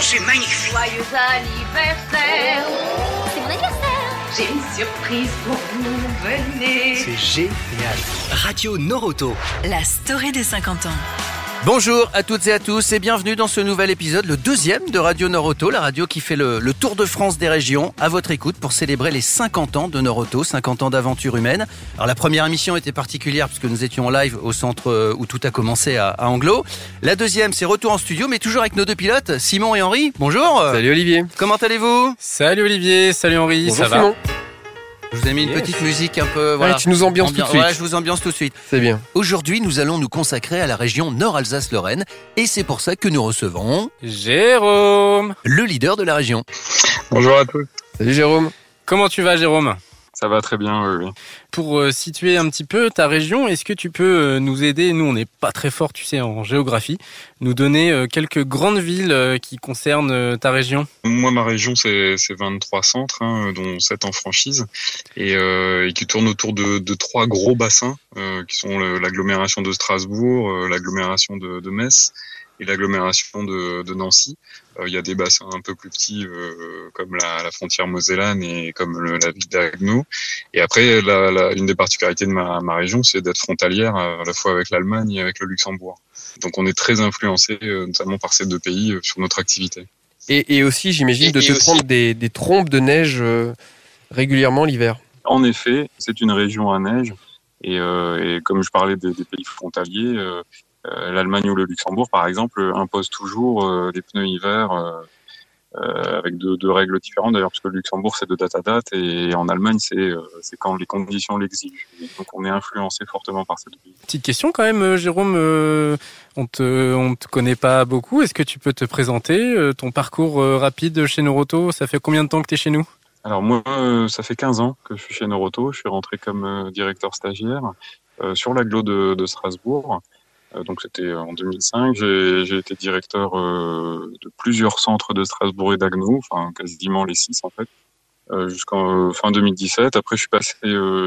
c'est magnifique. Joyeux anniversaire C'est mon anniversaire J'ai une surprise pour vous, venez C'est génial. Radio Noroto. La story des 50 ans. Bonjour à toutes et à tous et bienvenue dans ce nouvel épisode, le deuxième de Radio Noroto, la radio qui fait le, le tour de France des régions, à votre écoute pour célébrer les 50 ans de Noroto, 50 ans d'aventure humaine. Alors la première émission était particulière puisque nous étions en live au centre euh, où tout a commencé à, à Anglo. La deuxième, c'est retour en studio, mais toujours avec nos deux pilotes, Simon et Henri. Bonjour. Salut Olivier. Comment allez-vous? Salut Olivier, salut Henri, Bonjour ça Simon. Je vous ai mis une petite musique un peu. Voilà. tu nous ambiances tout de suite. Voilà, je vous ambiance tout de suite. C'est bien. Aujourd'hui, nous allons nous consacrer à la région Nord-Alsace-Lorraine et c'est pour ça que nous recevons Jérôme le leader de la région. Bonjour à tous. Salut Jérôme. Comment tu vas, Jérôme? Ça va très bien, oui, oui. Pour euh, situer un petit peu ta région, est-ce que tu peux euh, nous aider? Nous, on n'est pas très fort, tu sais, en géographie. Nous donner euh, quelques grandes villes euh, qui concernent euh, ta région. Moi, ma région, c'est c'est 23 centres, hein, dont 7 en franchise, et, euh, et qui tournent autour de, de trois gros bassins, euh, qui sont l'agglomération de Strasbourg, euh, l'agglomération de, de Metz et l'agglomération de, de Nancy. Euh, Il y a des bassins un peu plus petits, euh, comme la, la frontière mosellane et comme le- la ville d'Agno. Et après, la, la- une des particularités de ma, ma région, c'est d'être frontalière euh, à la fois avec l'Allemagne et avec le Luxembourg. Donc on est très influencé, notamment par ces deux pays, euh, sur notre activité. Et, et aussi, j'imagine, de et te aussi- prendre des, des trompes de neige euh, régulièrement l'hiver. En effet, c'est une région à neige. Et, euh, et comme je parlais des, des pays frontaliers, euh, l'Allemagne ou le Luxembourg, par exemple, imposent toujours euh, des pneus hiver euh, euh, avec deux, deux règles différentes. D'ailleurs, parce que le Luxembourg, c'est de date à date, et en Allemagne, c'est euh, quand les conditions l'exigent. Donc, on est influencé fortement par deux pays. Petite question quand même, euh, Jérôme. euh, on te, on te connaît pas beaucoup. Est-ce que tu peux te présenter euh, ton parcours euh, rapide chez Noroto? Ça fait combien de temps que tu es chez nous? Alors moi, euh, ça fait 15 ans que je suis chez Noroto. Je suis rentré comme euh, directeur stagiaire euh, sur l'agglo de, de Strasbourg. Euh, donc c'était en 2005. J'ai été directeur euh, de plusieurs centres de Strasbourg et d'Agno, enfin quasiment les six en fait, euh, jusqu'en fin 2017. Après, je suis passé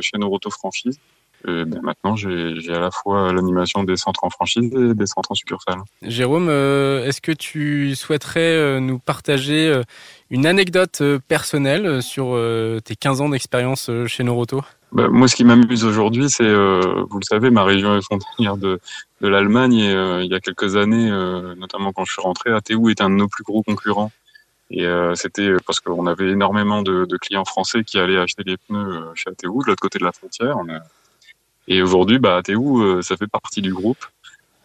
chez Noroto Franchise. Et ben, maintenant, j'ai à la fois l'animation des centres en franchise et des centres en succursale. Jérôme, est-ce que tu souhaiterais nous partager une anecdote personnelle sur tes 15 ans d'expérience chez Noroto? Bah, moi, ce qui m'amuse aujourd'hui, c'est, euh, vous le savez, ma région est frontalière de, de l'Allemagne et euh, il y a quelques années, euh, notamment quand je suis rentré, ATU était un de nos plus gros concurrents. Et euh, c'était parce qu'on avait énormément de, de clients français qui allaient acheter des pneus euh, chez ATU de l'autre côté de la frontière. Et aujourd'hui, bah, ATU, euh, ça fait partie du groupe.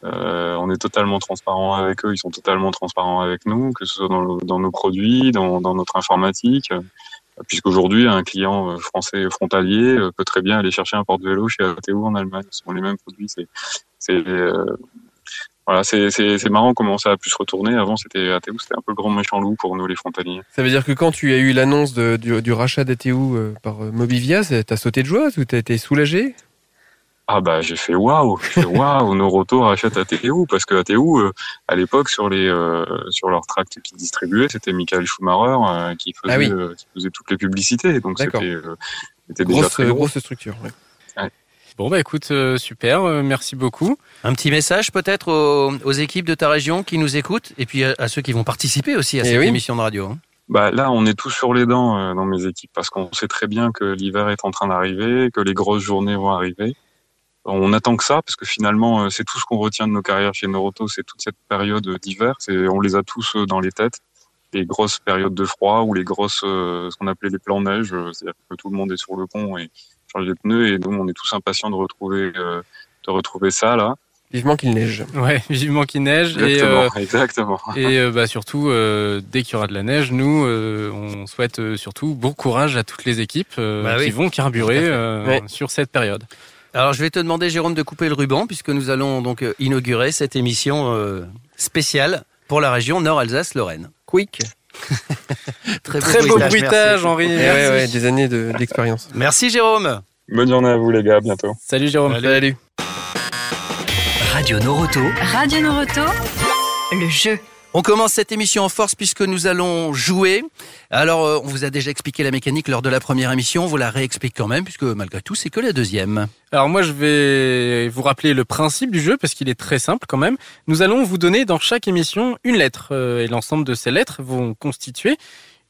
On est totalement transparent avec eux, ils sont totalement transparents avec nous, que ce soit dans, dans nos produits, dans, dans notre informatique puisqu'aujourd'hui, un client euh, français frontalier euh, peut très bien aller chercher un porte-vélo chez ATU en Allemagne. Ce sont les mêmes produits. C'est, euh, voilà, marrant comment ça a pu se retourner. Avant, c'était ATU, c'était un peu le grand méchant loup pour nous, les frontaliers. Ça veut dire que quand tu as eu l'annonce du, du rachat d'ATU par Mobivia, t'as sauté de joie ou t'as été soulagé? Ah bah j'ai fait waouh, j'ai fait waouh, Noroto rachète ATU parce que ATU euh, à l'époque sur les euh, sur leurs tracts qu'ils distribuaient, c'était Michael Schumacher euh, qui faisait Ah oui. euh, qui faisait toutes les publicités. Donc c'était euh, c'était déjà grosse, très gros. grosse structure. ouais. Bon bah écoute, euh, super, euh, merci beaucoup. Un petit message peut-être aux, aux équipes de ta région qui nous écoutent et puis à, à ceux qui vont participer aussi à Eh cette oui. émission de radio. hein. Bah là, on est tous sur les dents euh, dans mes équipes parce qu'on sait très bien que l'hiver est en train d'arriver, que les grosses journées vont arriver. On attend que ça parce que finalement, euh, c'est tout ce qu'on retient de nos carrières chez Noroto, c'est toute cette période d'hiver. C'est, on les a tous euh, dans les têtes. Les grosses périodes de froid ou les grosses, euh, ce qu'on appelait les plans neige, euh, c'est-à-dire que tout le monde est sur le pont et change les pneus et nous, on est tous impatients de retrouver, euh, de retrouver ça là. Vivement qu'il neige. Ouais, vivement qu'il neige et, Exactement, euh, exactement. et euh, bah, surtout euh, dès qu'il y aura de la neige, nous euh, on souhaite euh, surtout bon courage à toutes les équipes euh, Bah oui. qui vont carburer euh, Ouais. sur cette période. Alors je vais te demander Jérôme de couper le ruban puisque nous allons donc euh, inaugurer cette émission euh, spéciale pour la région Nord-Alsace-Lorraine. Quick. Très Très beau bruitage. Henri. Eh Merci. ouais, ouais, des années de- d'expérience. Merci Jérôme. Bonne journée à vous les gars, à bientôt. Salut Jérôme. Salut. Radio Noroto. Radio Noroto, le jeu. On commence cette émission en force puisque nous allons jouer. Alors, euh, on vous a déjà expliqué la mécanique lors de la première émission, on vous la réexplique quand même puisque malgré tout, c'est que la deuxième. Alors moi je vais vous rappeler le principe du jeu parce qu'il est très simple quand même. Nous allons vous donner dans chaque émission une lettre euh, et l'ensemble de ces lettres vont constituer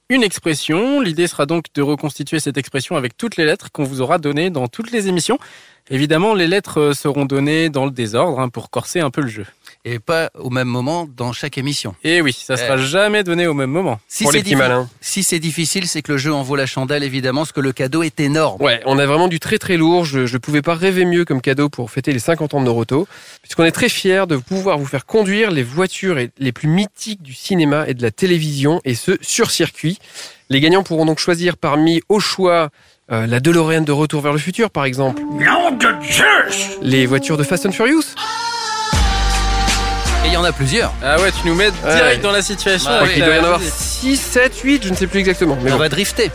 une expression. L'idée sera donc de reconstituer cette expression avec toutes les lettres qu'on vous aura données dans toutes les émissions. Évidemment, les lettres euh, seront données dans le désordre hein, pour corser un peu le jeu. Et pas au même moment dans chaque émission. Et oui, ça sera jamais donné au même moment. Si Pour les c'est petits malins. si c'est difficile, c'est que le jeu en vaut la chandelle évidemment, parce que le cadeau est énorme. Ouais, on a vraiment du très très lourd. Je, je pouvais pas rêver mieux comme cadeau pour fêter les 50 ans de Noroto, puisqu'on est très fiers de pouvoir vous faire conduire les voitures les plus mythiques du cinéma et de la télévision, et ce sur circuit. Les gagnants pourront donc choisir parmi au choix euh, la DeLorean de Retour vers le futur, par exemple. Les voitures de Fast and Furious. Il y en a plusieurs. Ah ouais, tu nous mets Ouais. direct dans la situation. Il doit y en avoir vas-y. 6, 7, 8, je ne sais plus exactement. Mais on bon. va drifter.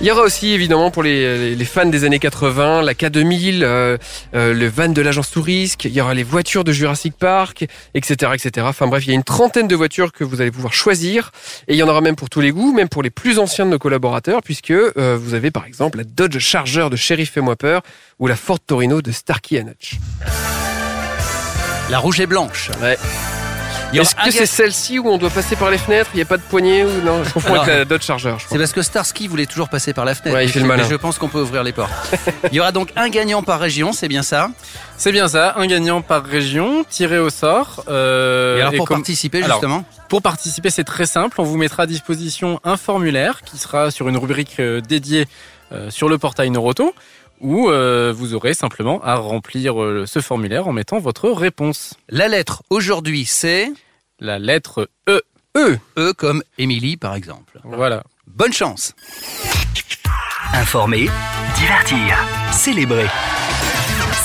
Il y aura aussi évidemment pour les, les- les fans des années 80 la K2000, euh, euh, le van de l'agence Tourisque, il y aura les voitures de Jurassic Park, etc., etc. Enfin bref, il y a une trentaine de voitures que vous allez pouvoir choisir et il y en aura même pour tous les goûts, même pour les plus anciens de nos collaborateurs, puisque euh, vous avez par exemple la Dodge Charger de Sheriff Fais-moi peur ou la Ford Torino de Starkey Hutch. La rouge et blanche. Ouais. Est-ce que c'est celle-ci où on doit passer par les fenêtres Il n'y a pas de poignée ou non Je confonds Alors, avec la Dodge Charger, je C'est parce que Starsky voulait toujours passer par la fenêtre. Ouais, il fait le Mais je pense qu'on peut ouvrir les portes. il y aura donc un gagnant par région, c'est bien ça. C'est bien ça, un gagnant par région, tiré au sort. euh, et alors et pour comme- participer Alors, justement, Pour participer, c'est très simple. On vous mettra à disposition un formulaire qui sera sur une rubrique euh, dédiée euh, sur le portail Noroto où euh, vous aurez simplement à remplir euh, ce formulaire en mettant votre réponse. la lettre aujourd'hui c'est La lettre E. Eux E comme Émilie par exemple. Voilà. Bonne chance. Informer, divertir, célébrer.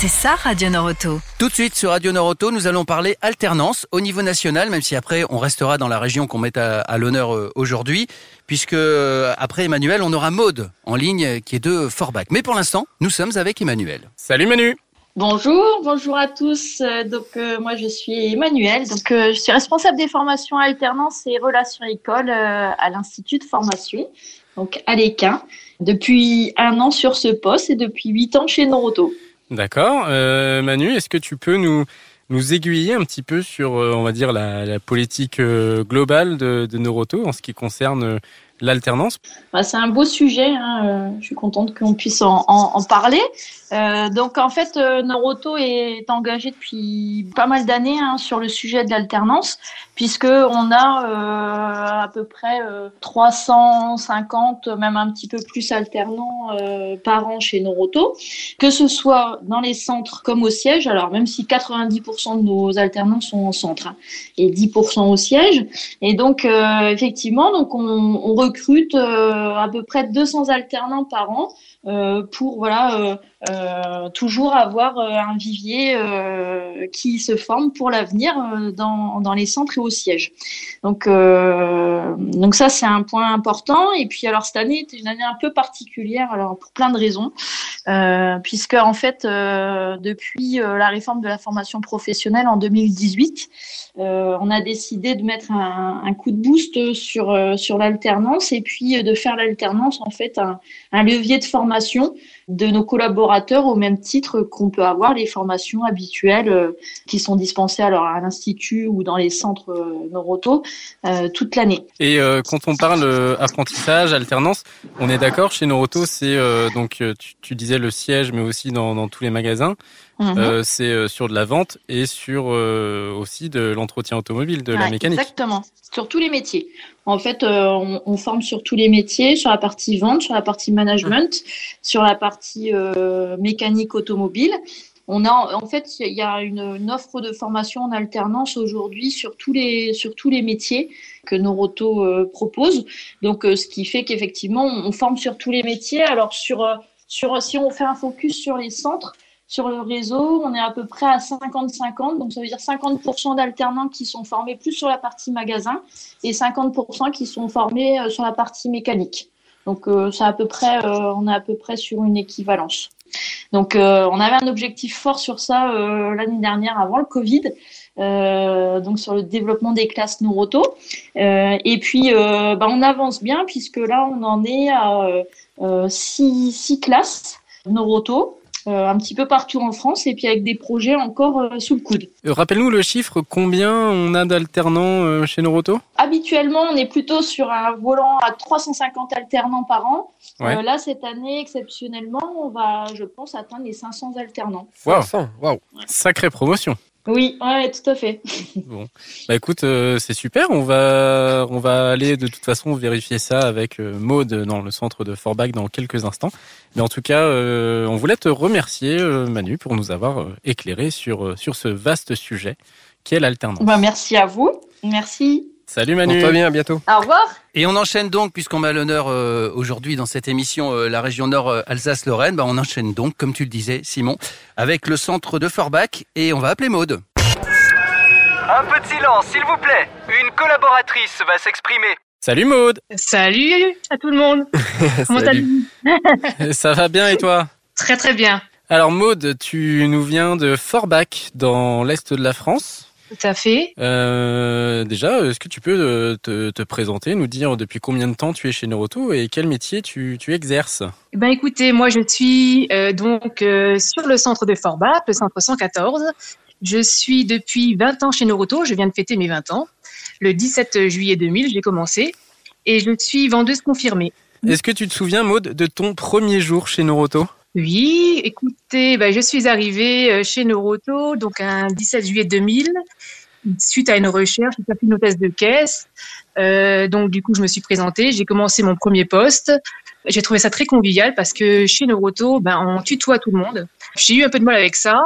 C'est ça Radio Noroto. Tout de suite sur Radio Noroto, nous allons parler alternance au niveau national, même si après on restera dans la région qu'on met à, à l'honneur euh, aujourd'hui, puisque euh, après Emmanuel, on aura Maude en ligne qui est de Forbach. Mais pour l'instant, nous sommes avec Emmanuel. Salut Manu. Bonjour, bonjour à tous. Euh, Donc euh, moi je suis Emmanuel, donc euh, je suis responsable des formations alternance et relations écoles euh, à l'Institut de formation, donc à l'EQUIN, depuis un an sur ce poste et depuis huit ans chez Noroto. D'accord. Euh, Manu, est-ce que tu peux nous nous aiguiller un petit peu sur, euh, on va dire, la, politique euh, globale de, de Noroto en ce qui concerne euh, l'alternance Bah, c'est un beau sujet, hein, euh, je suis contente qu'on puisse en, parler. Euh, donc en fait, euh, Noroto est engagé depuis pas mal d'années hein, sur le sujet de l'alternance, puisque on a à peu près euh, 350, même un petit peu plus alternants par an chez Noroto, que ce soit dans les centres comme au siège. Alors même si 90% de nos alternants sont en centre hein, et 10% au siège, et donc effectivement, donc on, on recrute euh, à peu près 200 alternants par an euh, pour voilà euh, toujours avoir un vivier qui se forme pour l'avenir dans, les centres et au siège. Donc donc ça c'est un point important. Et puis alors cette année est une année un peu particulière alors pour plein de raisons puisque en fait depuis la réforme de la formation professionnelle en 2018 euh, on a décidé de mettre un, coup de boost sur euh, sur l'alternance et puis euh, de faire l'alternance en fait un, un levier de formation de nos collaborateurs au même titre qu'on peut avoir les formations habituelles qui sont dispensées alors à l'institut ou dans les centres Noroto toute l'année. Et quand on parle apprentissage, alternance, on est d'accord chez Noroto, c'est donc tu, disais le siège, mais aussi dans tous les magasins. Mhm. Euh, c'est euh, sur de la vente et sur euh, aussi de l'entretien automobile, de la mécanique. Exactement, sur tous les métiers. En fait, euh, on, on forme sur tous les métiers, sur la partie vente, sur la partie management, sur la partie mécanique automobile. On a, en fait, il y a une, une offre de formation en alternance aujourd'hui sur tous les sur tous les métiers que Noroto propose. Donc, ce qui fait qu'effectivement, on, on forme sur tous les métiers. Alors, sur sur si on fait un focus sur les centres. Sur le réseau, on est à peu près à 50-50, donc ça veut dire 50% d'alternants qui sont formés plus sur la partie magasin et 50% qui sont formés euh, sur la partie mécanique. Donc euh, c'est à peu près, euh, on est à peu près sur une équivalence. Donc, on avait un objectif fort sur ça l'année dernière avant le Covid. Euh, donc sur le développement des classes Noroto. Euh, et puis, euh, bah, on avance bien puisque là, on en est à six, six classes Noroto, un petit peu partout en France, et puis avec des projets encore euh, sous le coude. Euh, Rappelle-nous le chiffre, combien on a d'alternants euh, chez Noroto? Habituellement, on est plutôt sur un volant à 350 alternants par an. Ouais. Euh, là, cette année, exceptionnellement, on va, je pense, atteindre les 500 alternants. Waouh, Waouh. sacrée promotion. Oui, ouais, tout à fait. Bon, bah écoute, euh, c'est super. On va, on va aller de toute façon vérifier ça avec euh, Maude dans le centre de Forbach dans quelques instants. Mais en tout cas, euh, on voulait te remercier, euh, Manu, pour nous avoir éclairé sur sur ce vaste sujet qui est l'alternance. Bah, merci à vous. Merci. Salut Manu. Porte-toi bien, à bientôt. Au revoir. Et on enchaîne donc, puisqu'on à l'honneur euh, aujourd'hui dans cette émission euh, la région Nord euh, Alsace-Lorraine, bah, on enchaîne donc, comme tu le disais, Simon, avec le centre de Forbach et on va appeler Maude. Un peu de silence, s'il vous plaît. Une collaboratrice va s'exprimer. Salut Maude. Salut à tout le monde. Comment allez-vous Ça va bien et toi? Très très bien. Alors Maude, tu nous viens de Forbach dans l'est de la France. Tout à fait. Euh, déjà, est-ce que tu peux euh, te, te présenter, nous dire depuis combien de temps tu es chez Noroto et quel métier tu, tu exerces? Eh Ben écoutez, moi je suis euh, donc euh, sur le centre de Forbach, le centre 114. Je suis depuis 20 ans chez Noroto. Je viens de fêter mes 20 ans. Le 17 juillet 2000, j'ai commencé et je suis vendeuse confirmée. Est-ce que tu te souviens, Maude, de ton premier jour chez Noroto? Oui, écoutez, ben, je suis arrivée euh, chez Noroto donc un 17 juillet 2000 suite à une recherche, j'ai fait une hôtesse de caisse. Euh, donc du coup, je me suis présentée, j'ai commencé mon premier poste. J'ai trouvé ça très convivial parce que chez Noroto, ben, on tutoie tout le monde. J'ai eu un peu de mal avec ça,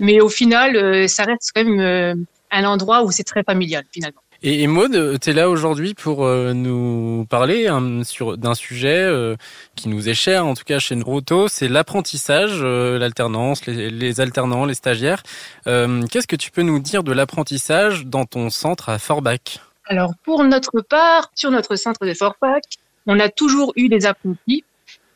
mais au final, euh, ça reste quand même euh, un endroit où c'est très familial finalement. Et, Maude, tu es là aujourd'hui pour euh, nous parler hein, sur d'un sujet euh, qui nous est cher, en tout cas chez Noroto, c'est l'apprentissage, euh, l'alternance, les, les alternants, les stagiaires. Qu'est-ce que tu peux nous dire de l'apprentissage dans ton centre à Forbach? Alors pour notre part, sur notre centre de Forbach, on a toujours eu des apprentis.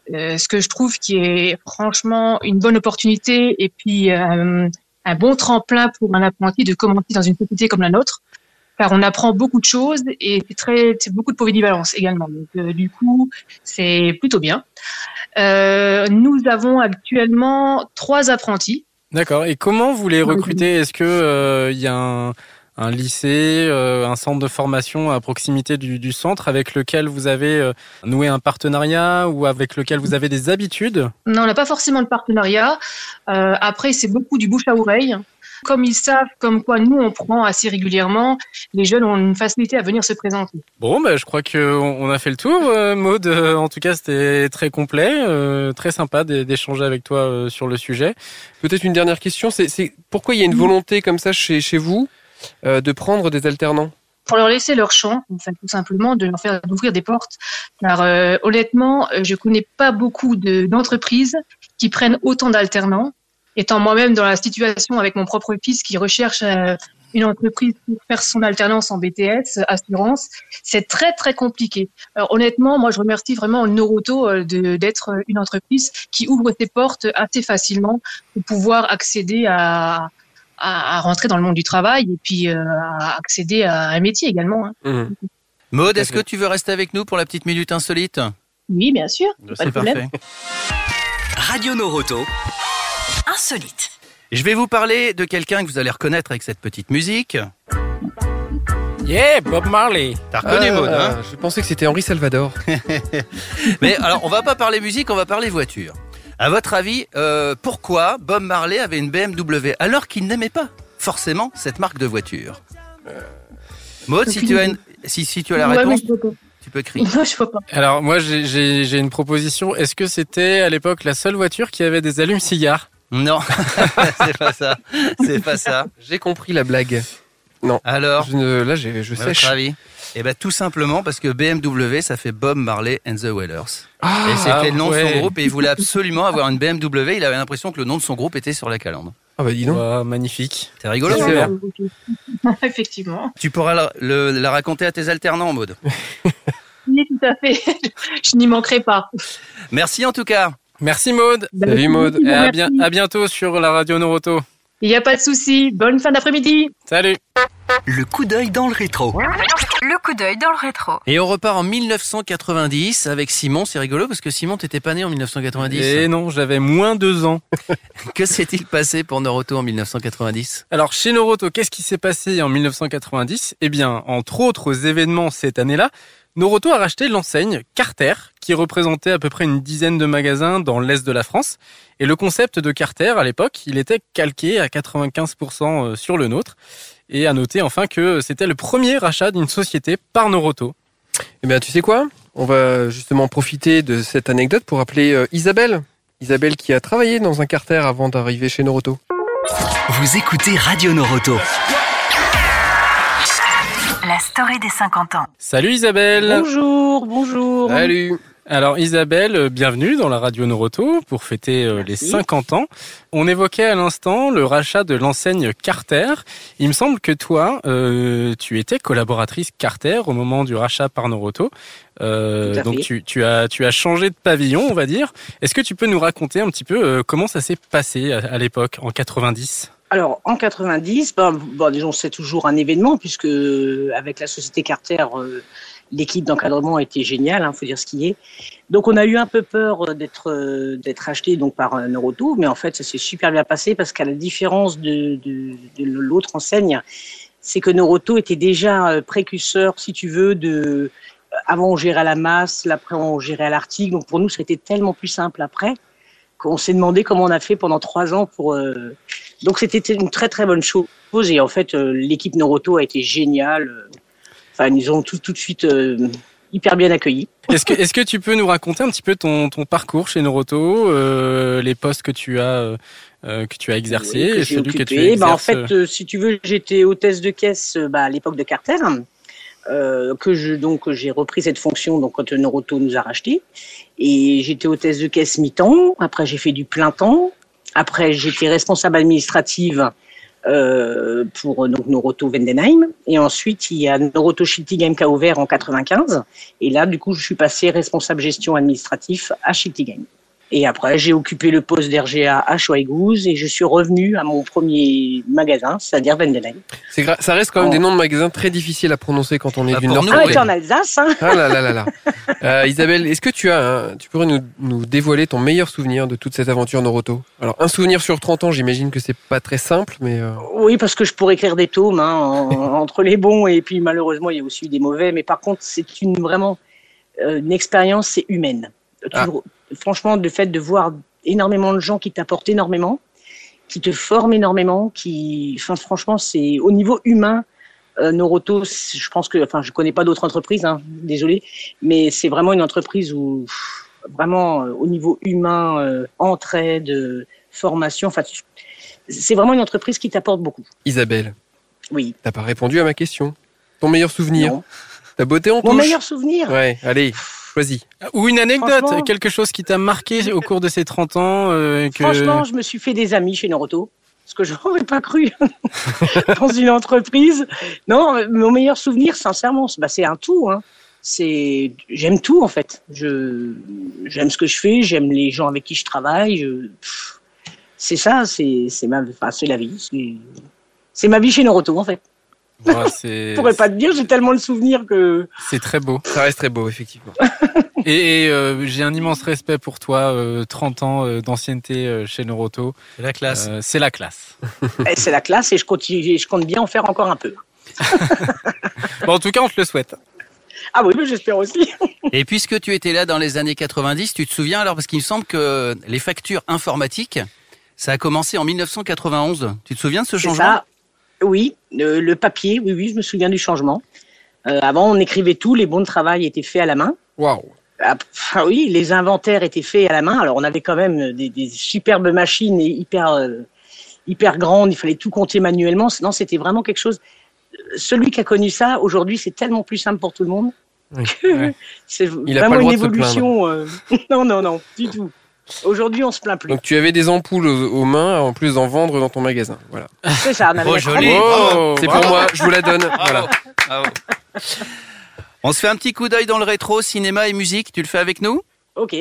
Ce que je trouve qui est franchement une bonne opportunité et puis un bon tremplin pour un apprenti de commencer dans une société comme la nôtre, car on apprend beaucoup de choses et c'est très, c'est beaucoup de polyvalence également. Donc, euh, du coup, c'est plutôt bien. Euh, nous avons actuellement trois apprentis. D'accord. Et comment vous les recrutez? Est-ce que euh, y a un, un lycée, un centre de formation à proximité du, du centre avec lequel vous avez noué un partenariat ou avec lequel vous avez des habitudes? Non, on n'a pas forcément de partenariat. Euh, après, c'est beaucoup du bouche à oreille. Comme ils savent, comme quoi nous on prend assez régulièrement, les jeunes ont une facilité à venir se présenter. Bon, bah, je crois que on on a fait le tour, euh, Maude. Euh, En tout cas, c'était très complet, euh, très sympa d'é- d'échanger avec toi sur le sujet. Peut-être une dernière question, c'est pourquoi il y a une volonté comme ça chez, chez vous de prendre des alternants? Pour leur laisser leur champ, enfin, tout simplement, de leur faire d'ouvrir des portes. Car euh, honnêtement, je connais pas beaucoup de- d'entreprises qui prennent autant d'alternants. Étant moi-même dans la situation avec mon propre fils qui recherche euh, une entreprise pour faire son alternance en BTS, assurance, c'est très très compliqué. Alors honnêtement, moi je remercie vraiment Noroto euh, de- d'être euh, une entreprise qui ouvre ses portes assez facilement pour pouvoir accéder à, à, à rentrer dans le monde du travail et puis euh, à accéder à un métier également. hein. Mhm. Maude, est-ce que tu veux rester avec nous pour la petite minute insolite? Oui, bien sûr. Pas de C'est problème. parfait. Radio Noroto. Insolite. Je vais vous parler de quelqu'un que vous allez reconnaître avec cette petite musique. Yeah, Bob Marley. T'as reconnu Ah, Maude, hein Je pensais que c'était Henri Salvador. Mais alors, on va pas parler musique, on va parler voiture. À votre avis, euh, pourquoi Bob Marley avait une BMW alors qu'il n'aimait pas forcément cette marque de voiture? Maud, si tu as, une- si, si tu as la Ouais, réponse, tu peux crier. Non, je vois pas. Alors moi, j'ai une proposition. Est-ce que c'était à l'époque la seule voiture qui avait des allumes-cigares? Non, c'est pas ça. C'est pas ça. J'ai compris la blague. Alors, Je ne- là, je à votre sèche. avis Eh ben tout simplement parce que BMW, ça fait Bob Marley and the Wailers. Ah, et c'était le nom de son groupe et il voulait absolument avoir une BMW. Il avait l'impression que le nom de son groupe était sur la calandre. ah bah dis donc. Magnifique. C'est rigolo. C'est. Effectivement. Tu pourras la, le- la raconter à tes alternants, Maud. Oui, tout à fait. je n'y manquerai pas. Merci en tout cas. Merci Maude. Salut Maude. Et à, Merci. bien- à bientôt sur la radio Noroto. Il n'y a pas de souci. Bonne fin d'après-midi. Salut. Le coup d'œil dans le rétro. Le coup d'œil dans le rétro. Et on repart en 1990 avec Simon. C'est rigolo parce que Simon, t'étais pas né en 1990. Et non, j'avais moins deux ans. Que s'est-il passé pour Noroto en 1990 Alors chez Noroto, qu'est-ce qui s'est passé en 1990 Eh bien, entre autres événements cette année-là, Noroto a racheté l'enseigne Carter, qui représentait à peu près une dizaine de magasins dans l'est de la France. Et le concept de Carter, à l'époque, il était calqué à 95% sur le nôtre. Et à noter enfin que c'était le premier rachat d'une société par Noroto. Eh bien, tu sais quoi? On va justement profiter de cette anecdote pour appeler euh, Isabelle. Isabelle qui a travaillé dans un carter avant d'arriver chez Noroto. Vous écoutez Radio Noroto. La story des 50 ans. Salut Isabelle Bonjour, bonjour. Salut Alors Isabelle, euh, bienvenue dans la radio Noroto pour fêter euh, les Merci. 50 ans. On évoquait à l'instant le rachat de l'enseigne Carter. Il me semble que toi, euh, tu étais collaboratrice Carter au moment du rachat par Noroto. Euh, donc tu, tu as tu as changé de pavillon, on va dire. Est-ce que tu peux nous raconter un petit peu euh, comment ça s'est passé à, à l'époque en 90 Alors, en 90, ben, bon, disons, c'est toujours un événement, puisque euh, avec la société Carter, euh, l'équipe d'encadrement était géniale, il faut dire ce qui est. Donc, on a eu un peu peur euh, d'être euh, acheté donc par un Neuroto, mais en fait, ça s'est super bien passé, parce qu'à la différence de, l'autre enseigne, c'est que Neuroto était déjà euh, précurseur, si tu veux, de... Avant, on gérait à la masse, après, on gérait à l'article. Donc, pour nous, c'était tellement plus simple après qu'on s'est demandé comment on a fait pendant trois ans pour... euh, donc c'était une très très bonne chose et en fait euh, l'équipe Noroto a été géniale. Enfin ils ont tout tout de suite euh, hyper bien accueilli. Est-ce que, est-ce que tu peux nous raconter un petit peu ton, ton parcours chez Noroto, euh, les postes que tu as, euh, que tu as exercés Oui, et que tu exerces Bah, en fait, euh, si tu veux, j'étais hôtesse de caisse bah, à l'époque de Carter, euh, que je donc j'ai repris cette fonction donc quand Noroto nous a racheté et j'étais hôtesse de caisse mi-temps. Après j'ai fait du plein temps. Après j'étais responsable administrative euh, pour donc Noroto Vendenheim et ensuite il y a Noroto Schiltigheim qui a ouvert en 95 et là du coup je suis passé responsable gestion administratif à Schiltigheim. Et après, j'ai occupé le poste d'RGA à Schweighouse et je suis revenu à mon premier magasin, c'est-à-dire gra- Ça reste quand même des noms de magasins très difficiles à prononcer quand on est Ah, du Nord. Ah, en Alsace, hein Ah là là là là. Euh, Isabelle, est-ce que tu as, un- tu pourrais nous, nous dévoiler ton meilleur souvenir de toute cette aventure Noroto? Alors un souvenir sur 30 ans, j'imagine que c'est pas très simple, mais euh, Oui, parce que je pourrais écrire des tomes hein, en- entre les bons et puis malheureusement il y a aussi eu des mauvais. Mais par contre, c'est une vraiment euh, une expérience, c'est humaine. Toujours- Franchement, le fait de voir énormément de gens qui t'apportent énormément, qui te forment énormément, qui, enfin, franchement, c'est au niveau humain. Euh, Noroto, je pense que, enfin, je connais pas d'autres entreprises, hein, désolé, mais c'est vraiment une entreprise où pff, vraiment euh, au niveau humain, euh, entraide, euh, formation, enfin, c'est vraiment une entreprise qui t'apporte beaucoup. Isabelle, Oui. t'as pas répondu à ma question. Ton meilleur souvenir Non. Ta beauté en Mon touche meilleur souvenir. Ouais, allez, choisis. Ou une anecdote, quelque chose qui t'a marqué au cours de ces 30 ans. euh, que... Franchement, je me suis fait des amis chez Noroto. Ce que je n'aurais pas cru dans une entreprise. Non, mon meilleur souvenir, sincèrement, c'est- bah, c'est un tout. Hein. C'est, j'aime tout en fait. Je, j'aime ce que je fais, j'aime les gens avec qui je travaille. Je, pff, c'est ça, c'est, c'est ma, enfin, c'est la vie. C'est, c'est ma vie chez Noroto en fait. C'est, Je pourrais pas te dire, j'ai tellement de souvenirs que. c'est très beau. Ça reste très beau, effectivement. Et, et, euh, j'ai un immense respect pour toi, euh, 30 ans euh, d'ancienneté euh, chez Noroto. C'est la classe. Euh, c'est la classe. Eh, c'est la classe et je continue, je compte bien en faire encore un peu. Bon, en tout cas, on te le souhaite. Ah oui, j'espère aussi. Et puisque tu étais là dans les années 90, tu te souviens alors parce qu'il me semble que les factures informatiques, ça a commencé en 1991. Tu te souviens de ce changement? ça. Oui, le, le papier, oui, oui, je me souviens du changement. Euh, avant, on écrivait tout, les bons de travail étaient faits à la main. Waouh. Ah, pff, ah oui, les inventaires étaient faits à la main. Alors, on avait quand même des, des superbes machines et hyper, euh, hyper grandes. Il fallait tout compter manuellement. Sinon, c'était vraiment quelque chose. Celui qui a connu ça, aujourd'hui, c'est tellement plus simple pour tout le monde. Oui, que ouais. C'est vraiment le une évolution. euh, non, non, non, du tout. Aujourd'hui, on se plaint plus. Donc tu avais des ampoules aux, aux mains, en plus d'en vendre dans ton magasin. Voilà. C'est ça. On avait Oh, la joli. grande- Oh, C'est bravo. pour moi, je vous la donne. Voilà. Bravo. On se fait un petit coup d'œil dans le rétro, cinéma et musique. Tu le fais avec nous? Ok.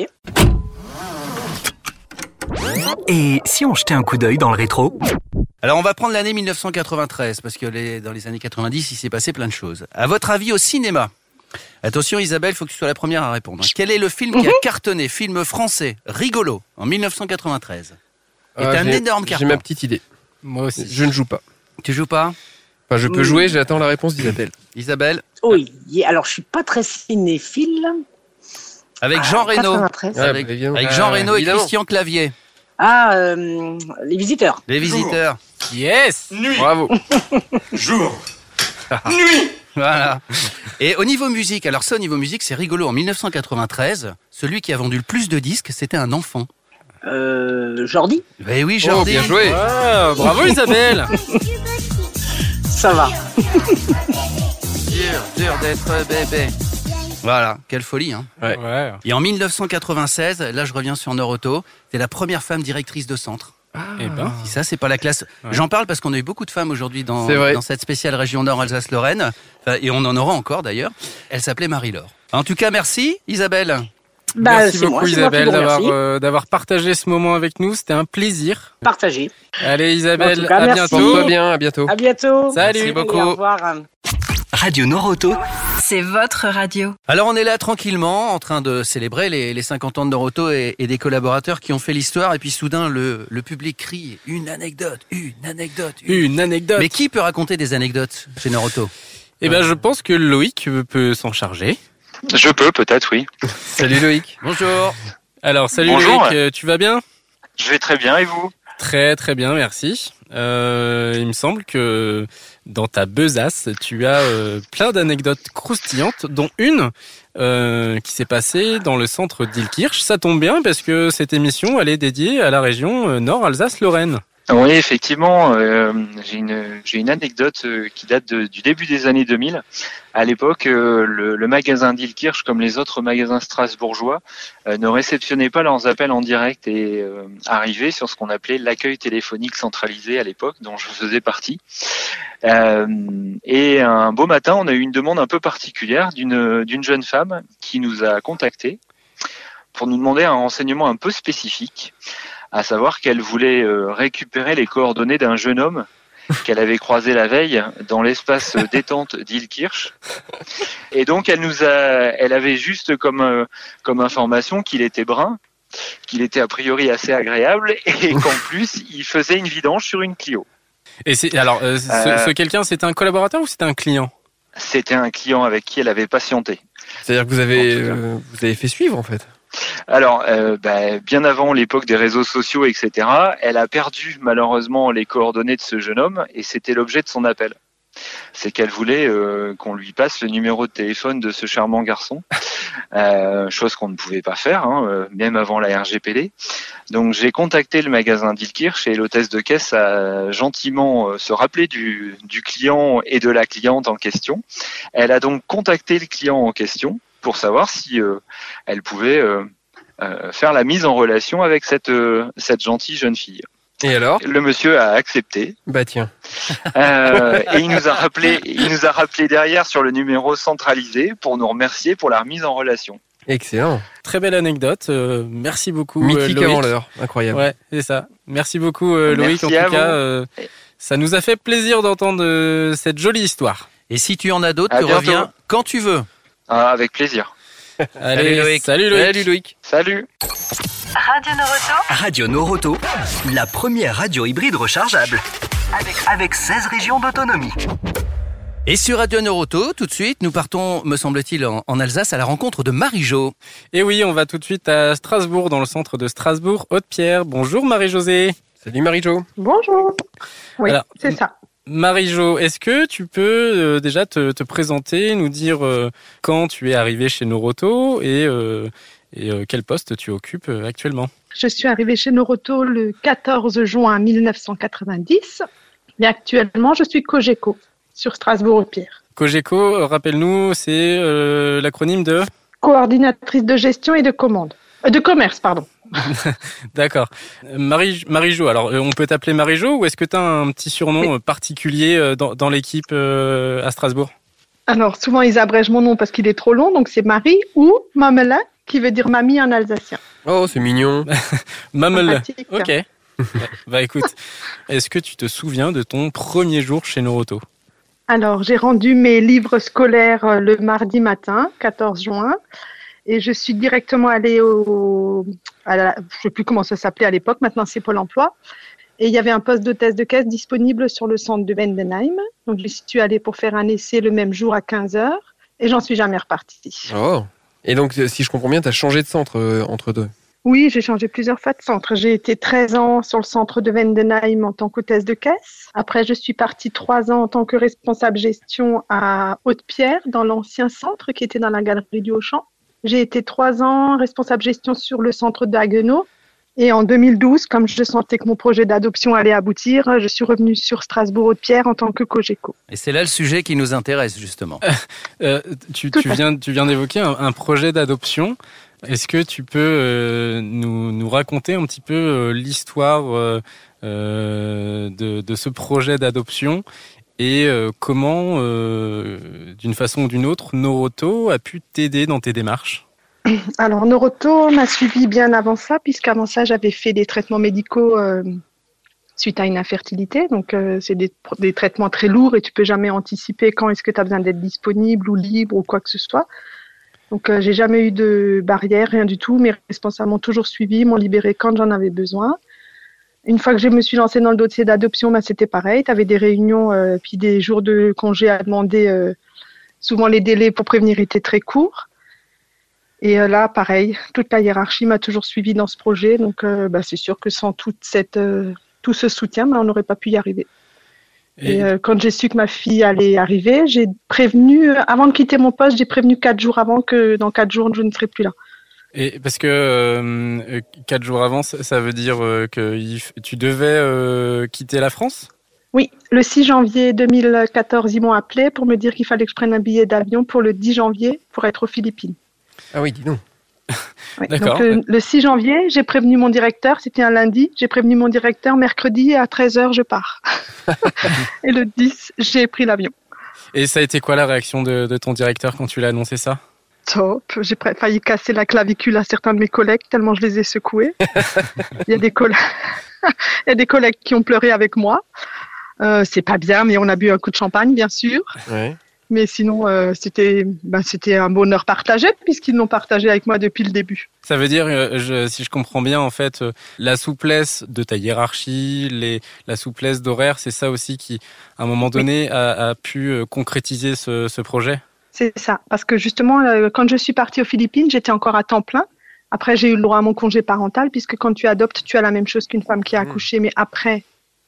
Et si on jetait un coup d'œil dans le rétro? Alors on va prendre l'année 1993 parce que les- dans les années 90 il s'est passé plein de choses. À votre avis au cinéma? Attention Isabelle, faut que tu sois la première à répondre. Quel est le film qui a cartonné, film français, rigolo, en 1993 C'est Ah, un j'ai- énorme J'ai carton. ma petite idée. Moi aussi. Je ne joue pas. Tu joues pas? Enfin, je peux jouer, j'attends la réponse d'Isabelle. Isabelle? Oui, alors je suis pas très cinéphile. Avec Jean Ah, Reno. 93. Ouais, Avec, bah, évidemment. avec Jean Euh, Reno et évidemment. Christian Clavier. Ah, euh, les visiteurs. Les visiteurs. Yes Bravo. Voilà. Et au niveau musique, alors ça au niveau musique c'est rigolo. En 1993, celui qui a vendu le plus de disques, c'était un enfant. Euh, Jordi, Eh oui, Oh, Jordi. bien joué. Ah, Bravo Isabelle ça va. Dur, dur d'être bébé. Voilà, quelle folie. Hein. Ouais. Ouais. Et en 1996, là je reviens sur Noroto, c'est la première femme directrice de centre. Eh ben. Si ça, c'est pas la classe. Ouais. J'en parle parce qu'on a eu beaucoup de femmes aujourd'hui dans, cette spéciale région Nord Alsace-Lorraine. Et on en aura encore d'ailleurs. Elle s'appelait Marie-Laure. En tout cas, merci Isabelle. Bah, Merci beaucoup moi, Isabelle d'avoir euh, d'avoir partagé ce moment avec nous. C'était un plaisir. Partagé. Allez Isabelle, cas, à merci. bientôt. Bien, à bientôt. À bientôt. Salut. Allez, beaucoup. Au revoir. Radio Noroto, C'est votre radio. Alors on est là tranquillement en train de célébrer les, les 50 ans de Noroto et, et des collaborateurs qui ont fait l'histoire et puis soudain le, le public crie une anecdote, une anecdote. une- Une anecdote. Mais qui peut raconter des anecdotes chez Noroto? Eh ben, je pense que Loïc peut s'en charger. Je peux, peut-être, oui. Salut Loïc. Bonjour. Alors, salut Bonjour. Loïc, euh, tu vas bien? Je vais très bien, et vous? Très très bien, merci. Euh, il me semble que dans ta besace, tu as euh, plein d'anecdotes croustillantes, dont une euh, qui s'est passée dans le centre d'Ilkirch. Ça tombe bien parce que cette émission, elle est dédiée à la région euh, Nord Alsace-Lorraine. Oui, effectivement, euh, j'ai une, anecdote euh, qui date de- du début des années 2000. À l'époque, euh, le, magasin d'Ilkirch, comme les autres magasins strasbourgeois, ne réceptionnait pas leurs appels en direct et arrivaient sur ce qu'on appelait l'accueil téléphonique centralisé à l'époque, dont je faisais partie. Et un beau matin, on a eu une demande un peu particulière d'une jeune femme qui nous a contactés pour nous demander un renseignement un peu spécifique, à savoir qu'elle voulait euh, récupérer les coordonnées d'un jeune homme qu'elle avait croisé la veille dans l'espace détente d'Ilkirch. Et donc elle nous a, elle avait juste comme euh, comme information qu'il était brun, qu'il était a priori assez agréable et qu'en plus il faisait une vidange sur une Clio. Et c'est alors, euh, ce, Euh. ce quelqu'un, c'était un collaborateur ou c'était un client? C'était un client avec qui elle avait patienté. C'est-à-dire que vous avez, euh, vous avez fait suivre en fait. Alors, euh, bah, bien avant l'époque des réseaux sociaux, etc., elle a perdu malheureusement les coordonnées de ce jeune homme et c'était l'objet de son appel. C'est qu'elle voulait euh, qu'on lui passe le numéro de téléphone de ce charmant garçon, euh, chose qu'on ne pouvait pas faire, hein, même avant la RGPD. Donc j'ai contacté le magasin d'Ilkirch et l'hôtesse de caisse a gentiment se rappelé du client et de la cliente en question. Elle a donc contacté le client en question pour savoir si euh, elle pouvait euh, euh, faire la mise en relation avec cette, euh, cette gentille jeune fille. Et alors? Le monsieur a accepté Bah tiens. euh, et il nous a rappelé, il nous a rappelé derrière sur le numéro centralisé pour nous remercier pour la remise en relation. Excellent. Très belle anecdote. euh, merci beaucoup. Mythique Loïc. avant l'heure. Incroyable. Ouais, c'est ça. Merci beaucoup euh, Loïc. Merci En tout à cas, vous. euh, ça nous a fait plaisir d'entendre euh, cette jolie histoire. Et si tu en as d'autres, tu bientôt. reviens quand tu veux. Ah, avec plaisir. Allez, Loïc. Salut Loïc. Salut Loïc. Salut. Radio Noroto Radio Noroto, la première radio hybride rechargeable. Avec, avec 16 régions d'autonomie. Et sur Radio Noroto, tout de suite, nous partons, me semble-t-il, en, en Alsace à la rencontre de Marie-Jo. Et oui, on va tout de suite à Strasbourg, dans le centre de Strasbourg, Haute-Pierre. Bonjour Marie-Josée. Salut Marie-Jo. Bonjour. Oui, Alors, c'est ça. Marie-Jo, est-ce que tu peux euh, déjà te, te présenter, nous dire euh, quand tu es arrivée chez Noroto et, euh, et quel poste tu occupes actuellement? Je suis arrivée chez Noroto le 14 juin 1990 et actuellement je suis Cogeco sur Strasbourg-Pierre. Cogeco, euh, rappelle-nous, c'est l'acronyme de? Coordinatrice de gestion et de commande. De commerce, pardon. D'accord. Euh, Marie, Marie-Jo, alors euh, on peut t'appeler Marie-Jo ou est-ce que tu as un petit surnom euh, particulier dans, dans l'équipe euh, à Strasbourg? Alors souvent ils abrègent mon nom parce qu'il est trop long, donc c'est Marie ou Mamela qui veut dire mamie en alsacien. Oh, c'est mignon. Mamel. Sympathique. Ok. bah écoute, est-ce que tu te souviens de ton premier jour chez Noroto? Alors, j'ai rendu mes livres scolaires le mardi matin, 14 juin, et je suis directement allée au, à la- je ne sais plus comment ça s'appelait à l'époque, maintenant c'est Pôle emploi, et il y avait un poste d'hôtesse de caisse disponible sur le centre de Wendenheim, donc je suis allée pour faire un essai le même jour à 15 heures, et j'en suis jamais repartie. Oh. Et donc, euh, si je comprends bien, tu as changé de centre euh, entre deux? Oui, j'ai changé plusieurs fois de centre. J'ai été 13 ans sur le centre de Wendenheim en tant qu'hôtesse de caisse. Après, je suis partie 3 ans en tant que responsable gestion à Haute-Pierre, dans l'ancien centre qui était dans la galerie du Auchan. J'ai été 3 ans responsable gestion sur le centre d'Haguenau. Et en 2012, comme je sentais que mon projet d'adoption allait aboutir, je suis revenue sur Strasbourg-Haute-Pierre en tant que COGECO. Et c'est là le sujet qui nous intéresse justement. Euh, tu, Tout tu viens, tu viens d'évoquer un, un projet d'adoption. Est-ce que tu peux euh, nous, nous raconter un petit peu euh, l'histoire euh, euh, de, de ce projet d'adoption et euh, comment, euh, d'une façon ou d'une autre, Noroto a pu t'aider dans tes démarches? Alors, Noroto m'a suivi bien avant ça, puisqu'avant ça, j'avais fait des traitements médicaux euh, suite à une infertilité. Donc, c'est des, des traitements très lourds et tu peux jamais anticiper quand est-ce que tu as besoin d'être disponible ou libre ou quoi que ce soit. Donc, euh, j'ai jamais eu de barrière, rien du tout. Mes responsables m'ont toujours suivi, m'ont libéré quand j'en avais besoin. Une fois que je me suis lancée dans le dossier d'adoption, bah, c'était pareil. Tu avais des réunions, euh, puis des jours de congé à demander. euh, souvent, les délais pour prévenir étaient très courts. Et euh, là, pareil, toute la hiérarchie m'a toujours suivi dans ce projet. Donc, euh, bah, c'est sûr que sans toute cette, euh, tout ce soutien, bah, on n'aurait pas pu y arriver. Et, euh, quand j'ai su que ma fille allait arriver, j'ai prévenu, avant de quitter mon poste, j'ai prévenu quatre jours avant que dans quatre jours, je ne serai plus là. Et parce que euh, euh, quatre jours avant, ça veut dire euh, que tu devais euh, quitter la France? Oui, le 6 janvier 2014, ils m'ont appelé pour me dire qu'il fallait que je prenne un billet d'avion pour le 10 janvier pour être aux Philippines. Ah oui, dis donc. Oui, D'accord. Donc le, le 6 janvier, j'ai prévenu mon directeur, c'était un lundi, j'ai prévenu mon directeur, mercredi à 13h, je pars. Et le 10, j'ai pris l'avion. Et ça a été quoi la réaction de, de ton directeur quand tu l'as annoncé ça? Top. J'ai failli casser la clavicule à certains de mes collègues tellement je les ai secoués. Il y a des collègues, il y a des collègues qui ont pleuré avec moi. Euh, c'est pas bien, mais on a bu un coup de champagne, bien sûr. Ouais. Mais sinon, euh, c'était, ben, c'était un bonheur partagé puisqu'ils l'ont partagé avec moi depuis le début. Ça veut dire, euh, je, si je comprends bien, en fait, euh, la souplesse de ta hiérarchie, les, la souplesse d'horaire, c'est ça aussi qui, à un moment donné, a, a pu concrétiser ce, ce projet? C'est ça, parce que justement, quand je suis partie aux Philippines, j'étais encore à temps plein. Après, j'ai eu le droit à mon congé parental, puisque quand tu adoptes, tu as la même chose qu'une femme qui a accouché, mais après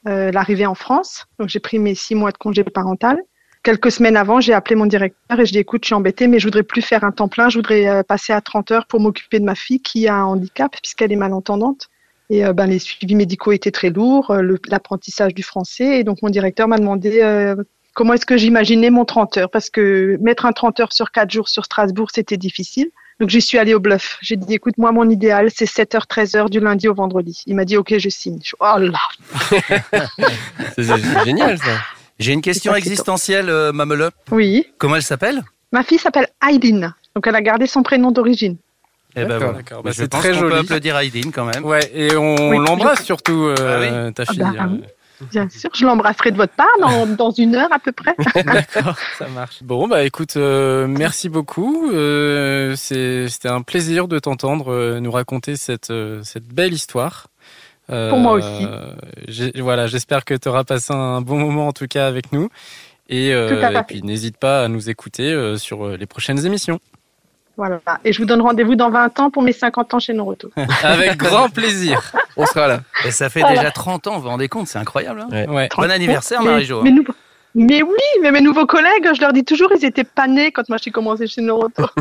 euh, l'arrivée en France. Donc, j'ai pris mes six mois de congé parental. Quelques semaines avant, j'ai appelé mon directeur et je lui ai dit, écoute, je suis embêtée, mais je voudrais plus faire un temps plein, je voudrais euh, passer à 30 heures pour m'occuper de ma fille qui a un handicap, puisqu'elle est malentendante. Et euh, ben, les suivis médicaux étaient très lourds, l'apprentissage du français. Et donc, mon directeur m'a demandé comment est-ce que j'imaginais mon 30 heures? Parce que mettre un 30 heures sur 4 jours sur Strasbourg, c'était difficile. Donc j'y suis allée au bluff. J'ai dit, écoute, moi, mon idéal, c'est 7h, 13h du lundi au vendredi. Il m'a dit, ok, je signe. Je, oh là C'est génial ça. J'ai une question existentielle, euh, Mamele. Oui. Comment elle s'appelle? Ma fille s'appelle Aileen. Donc elle a gardé son prénom d'origine. Eh ben D'accord, voilà. Bah, je c'est très qu'on peut joli. applaudir Aïdine quand même. Ouais, et on Oui. l'embrasse surtout, euh, ta Ah fille. bah, ah euh. oui. Bien sûr, je l'embrasserai de votre part dans, dans une heure à peu près. D'accord, ça marche. Bon, bah écoute, euh, merci beaucoup. Euh, C'était un plaisir de t'entendre euh, nous raconter cette, euh, cette belle histoire. Euh, Pour moi aussi. Voilà, j'espère que tu auras passé un bon moment en tout cas avec nous. Et, euh, Tout à fait. et puis n'hésite pas à nous écouter euh, sur les prochaines émissions. Voilà. Et je vous donne rendez-vous dans 20 ans pour mes 50 ans chez Noroto. Avec grand plaisir. On sera là. Et ça fait Voilà. déjà 30 ans, vous vous rendez compte, c'est incroyable. hein Ouais. Ouais. Bon anniversaire, Marie-Jo. hein. mais, nous- mais oui, mais mes nouveaux collègues, je leur dis toujours, ils étaient pas nés quand moi j'ai commencé chez Noroto.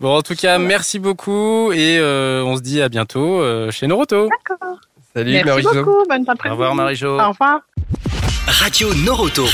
Bon, en tout cas, merci beaucoup et euh, on se dit à bientôt euh, chez Noroto. D'accord. Salut Merci Marie-Jo. beaucoup, bonne. Au revoir, Marie-Jo. Au revoir. Radio Noroto.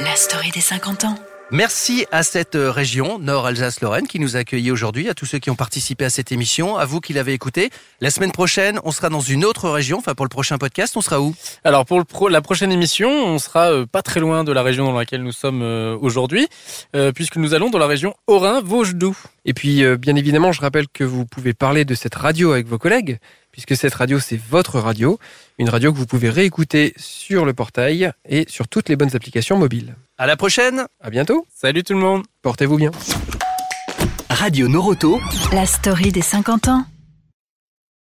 La story des 50 ans. Merci à cette euh, région, Nord-Alsace-Lorraine, qui nous a accueillis aujourd'hui, à tous ceux qui ont participé à cette émission, à vous qui l'avez écouté. La semaine prochaine, on sera dans une autre région, enfin pour le prochain podcast, on sera où? Alors pour le pro- la prochaine émission, on sera euh, pas très loin de la région dans laquelle nous sommes euh, aujourd'hui, euh, puisque nous allons dans la région Haut-Rhin-Vosges-Doubs. Et puis, euh, bien évidemment, je rappelle que vous pouvez parler de cette radio avec vos collègues, puisque cette radio, c'est votre radio. Une radio que vous pouvez réécouter sur le portail et sur toutes les bonnes applications mobiles. À la prochaine À bientôt Salut tout le monde Portez-vous bien Radio Noroto. La story des 50 ans.